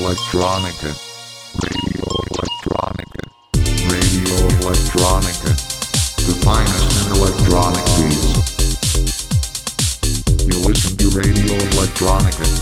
Electronica. Radio Electronica. Radio Electronica. The finest in electronic beats. You listen to Radio Electronica.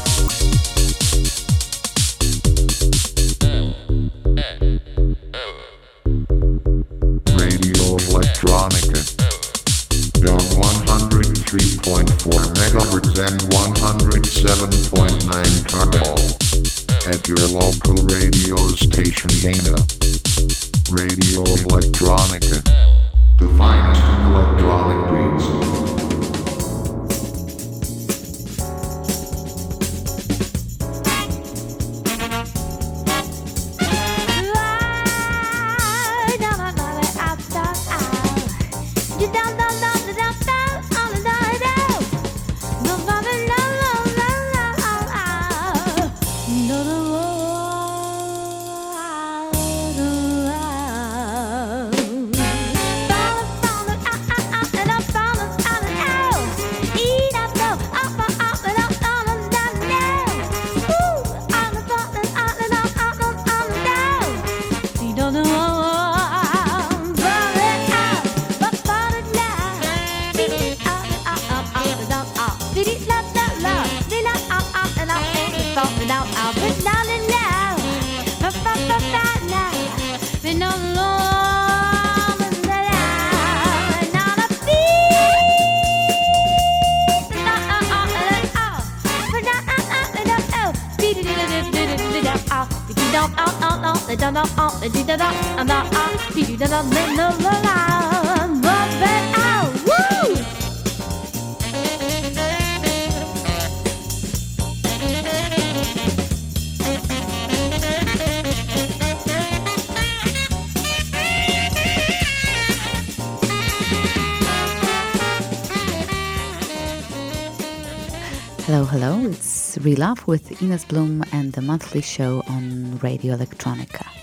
Hello, hello, it's Relove with Ines Bloom and the monthly show on Radio Electronica.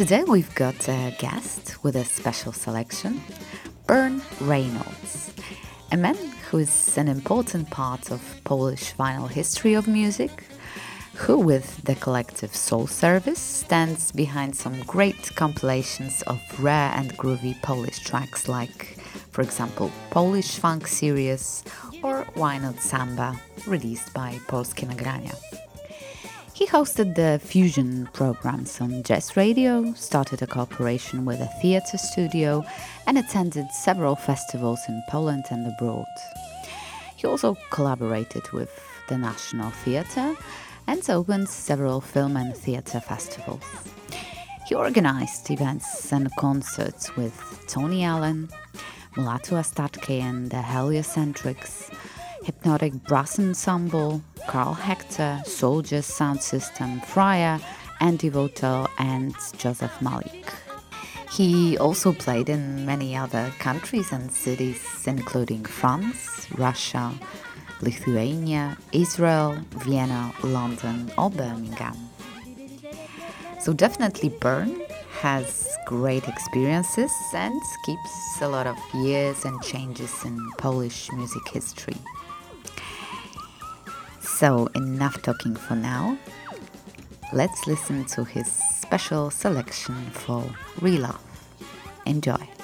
Today we've got a guest with a special selection, Burn Reynolds, a man who is an important part of Polish vinyl history of music, who with the collective Soul Service stands behind some great compilations of rare and groovy Polish tracks like, for example, Polish Funk Series or Why Not Samba, released by Polskie Nagrania. He hosted the Fusion programs on Jazz Radio, started a cooperation with a theatre studio, and attended several festivals in Poland and abroad. He also collaborated with the National Theatre and opened several film and theatre festivals. He organized events and concerts with Tony Allen, Mulatu Astatke and the Heliocentrics, Hypnotic Brass Ensemble, Karl Hector, Soldiers Sound System, Freya, Andy Votel, and Joseph Malik. He also played in many other countries and cities, including France, Russia, Lithuania, Israel, Vienna, London, or Birmingham. So, definitely Burn has great experiences and keeps a lot of years and changes in Polish music history. So, enough talking for now. Let's listen to his special selection for Relove. Enjoy.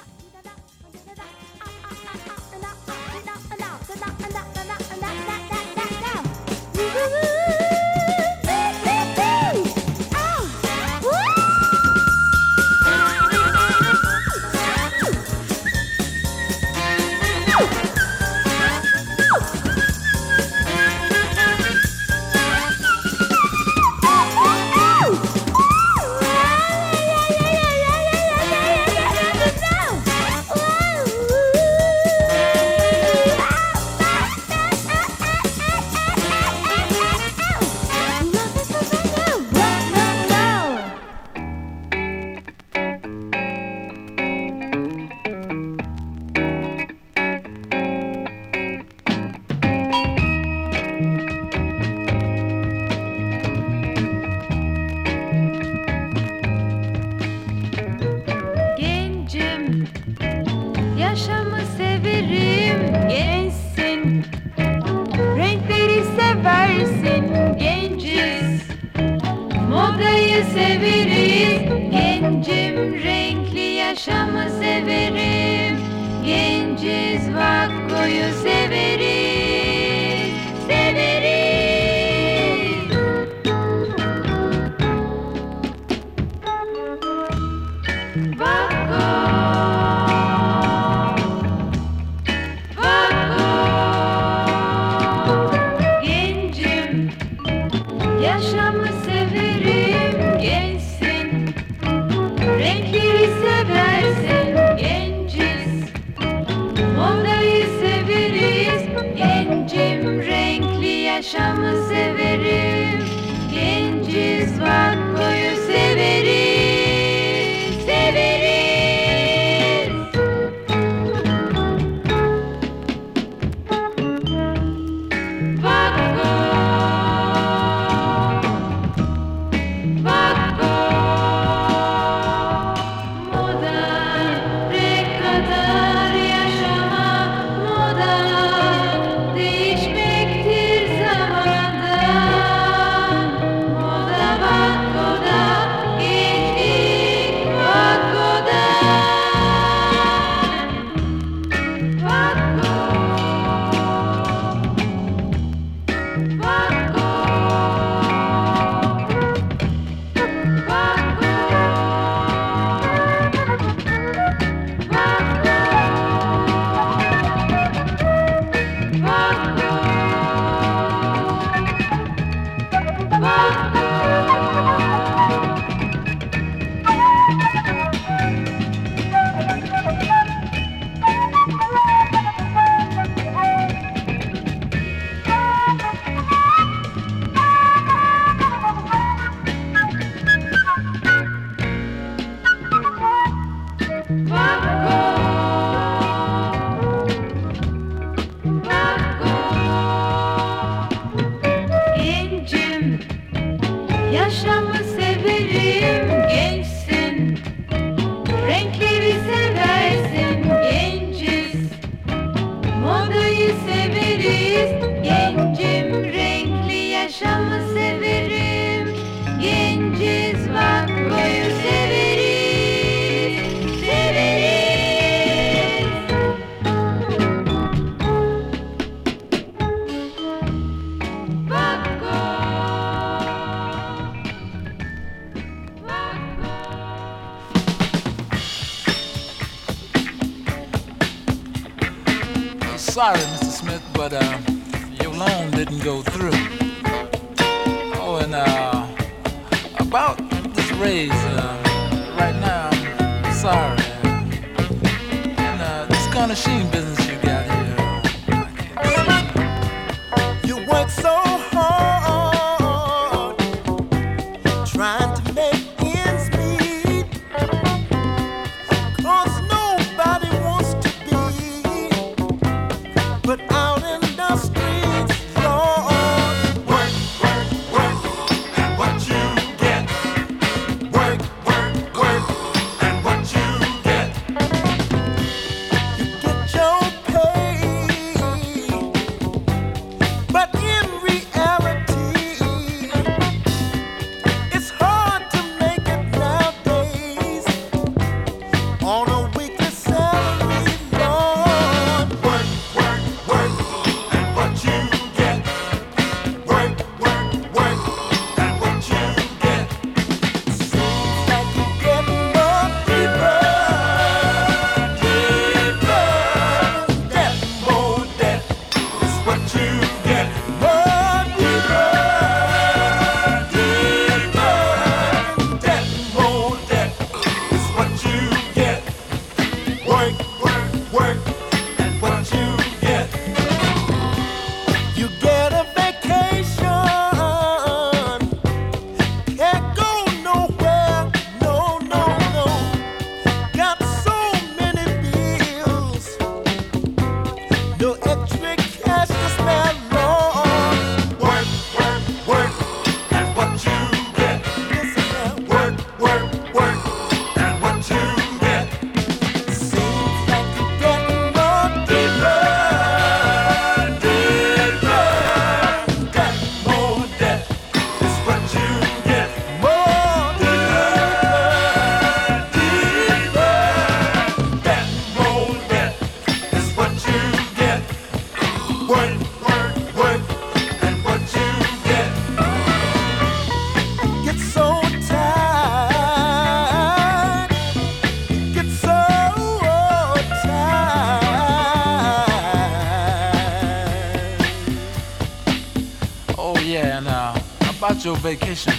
yaşamı severim. Genciz vakkoyu severim. sorry, Mr. Smith, but uh, your loan didn't go through. Vacation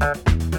Bye.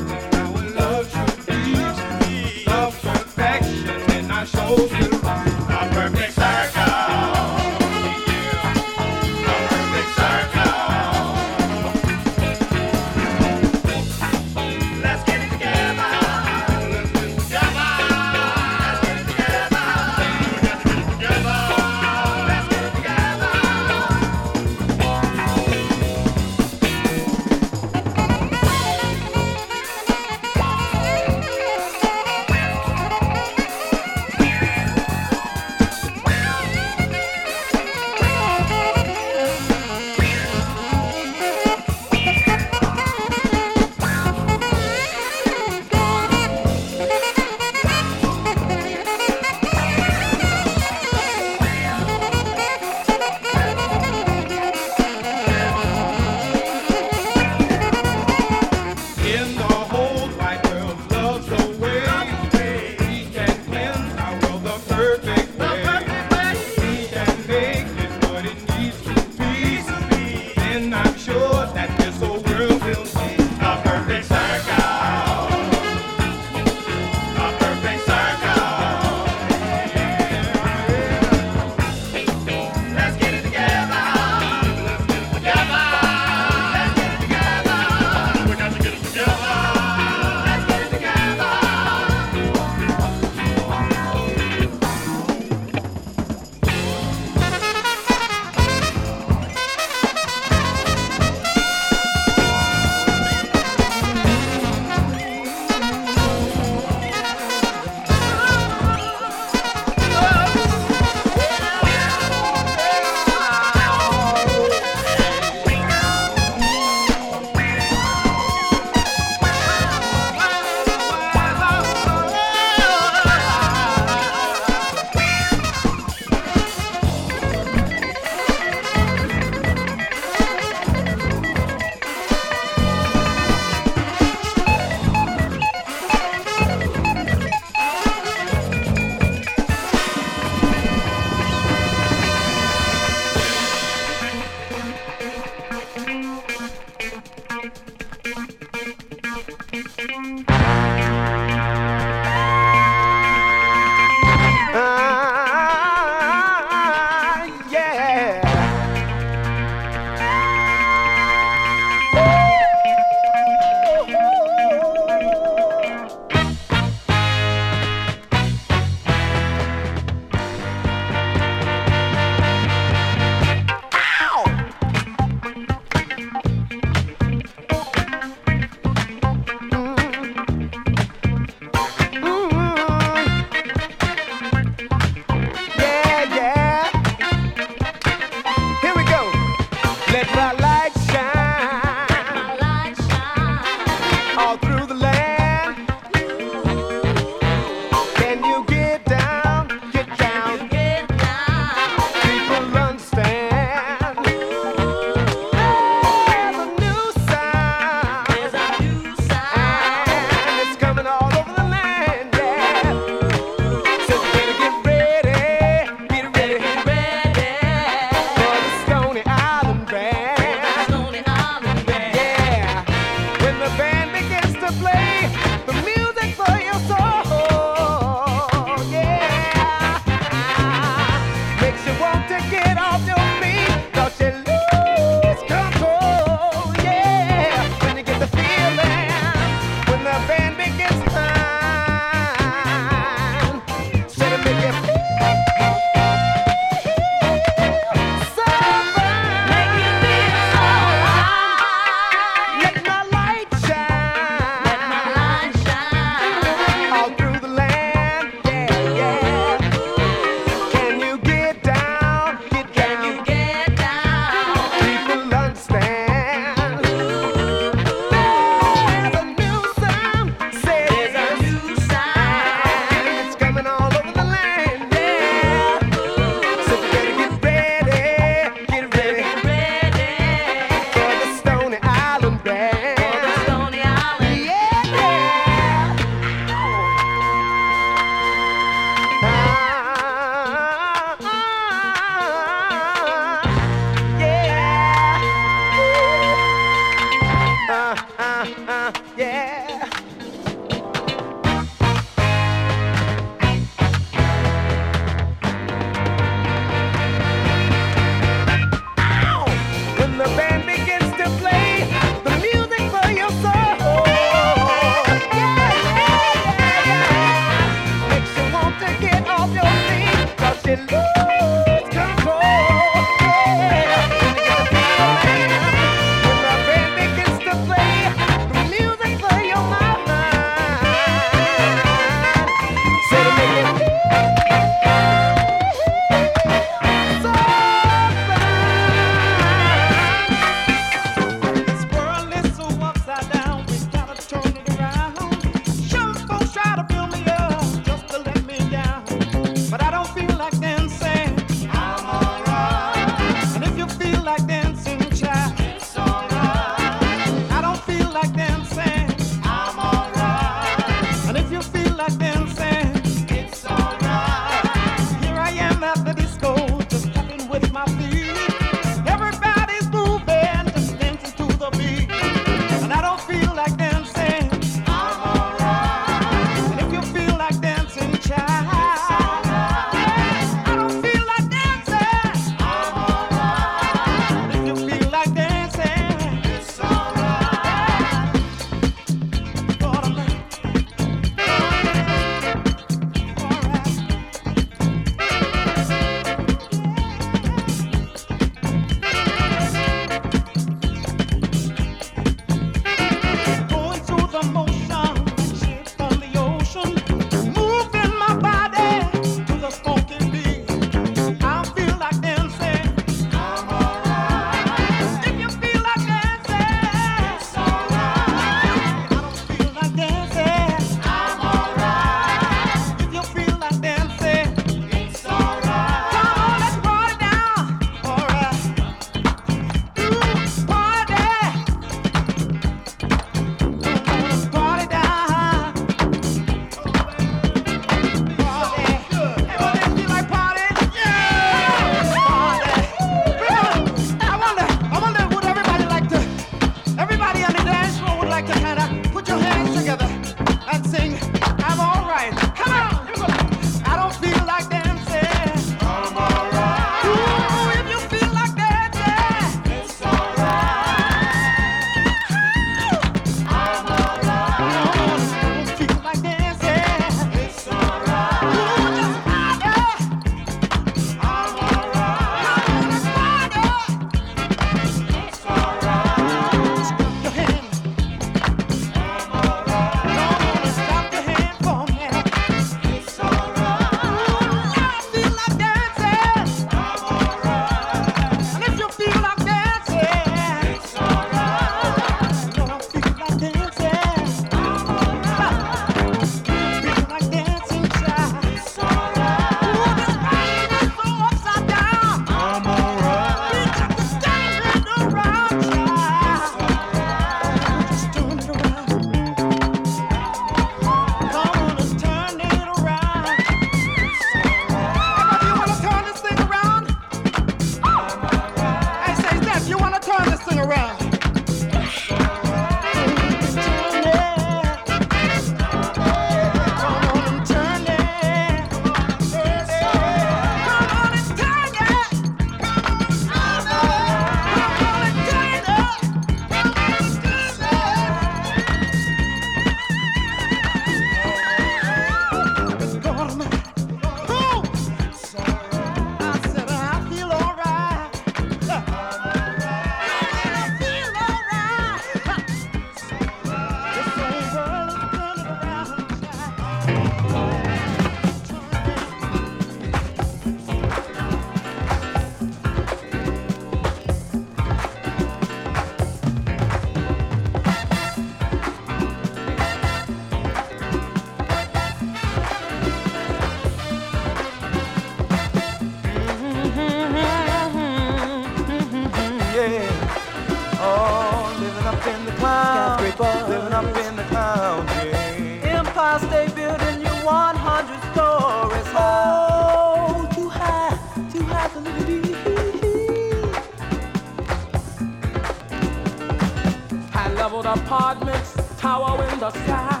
the sky.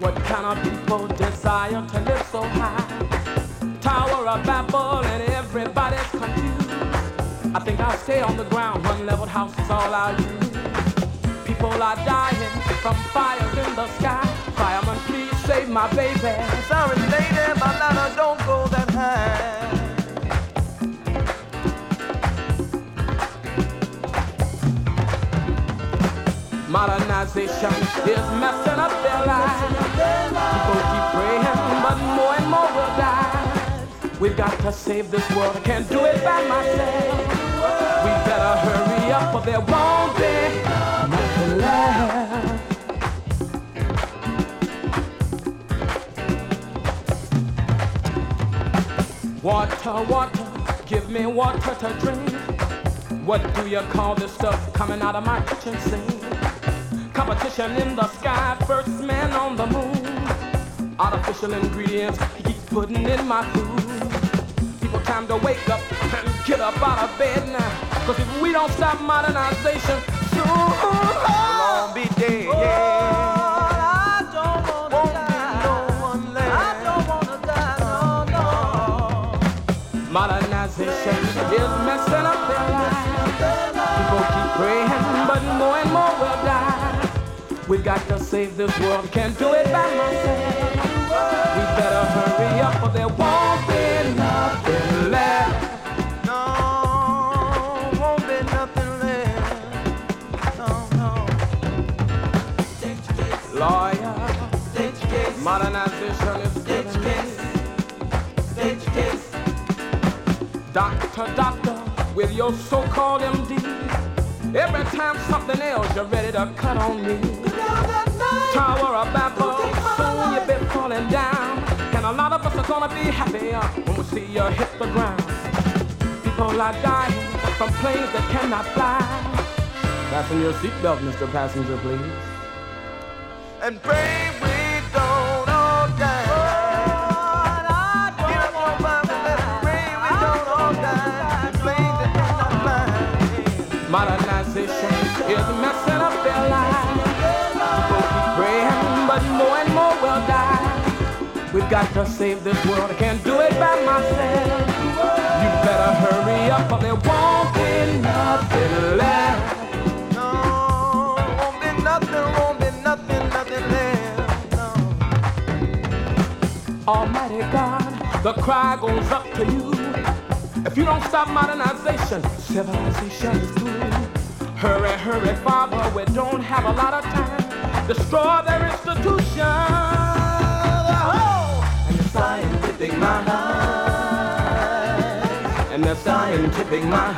What kind of people desire to live so high? Tower of Babel and everybody's confused. I think I'll stay on the ground. One leveled house is all I need. use. People are dying from fires in the sky. Fireman, please save my baby. Sorry, lady, my ladder don't go that high. Modernization is messing up their lives. People keep praying, but more and more will die. We've got to save this world. I can't do it by myself. We better hurry up, or there won't be nothing left. Water, water, give me water to drink. What do you call this stuff coming out of my kitchen sink? Competition in the sky, first man on the moon. Artificial ingredients, he keep putting in my food. People time to wake up and get up out of bed now. Cause if we don't stop modernization, soon got to save this world, can't do it by myself. We better hurry up, or there won't be nothing left. No, won't be nothing left. No, no. Lawyer, modernization is State your killing case. me. State your case. Doctor, doctor, with your so-called MD. Every time something else, you're ready to cut on me. Tower of Babel, soon you'll be falling down. And a lot of us are gonna be happy uh, when we see you hit the ground. People are dying from planes that cannot fly. Fasten your seatbelt, Mr. Passenger, please. And pray to save this world. I can't do it by myself. You better hurry up, or there won't be nothing left. No, won't be nothing, won't be nothing, nothing left. Almighty God, the cry goes up to you. If you don't stop modernization, civilization is through. Hurry, hurry, Father, we don't have a lot of time. Destroy their institution. Scientific mind. And the scientific mind.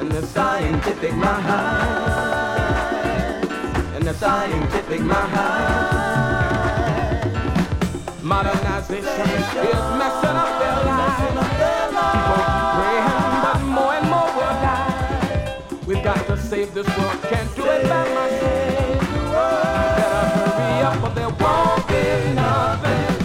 And the scientific mind. And the scientific mind. Modernization is messing up their lives. People praying, but more and more will die. We've got to save this world, can't do it by myself. Better hurry up, or there won't be nothing.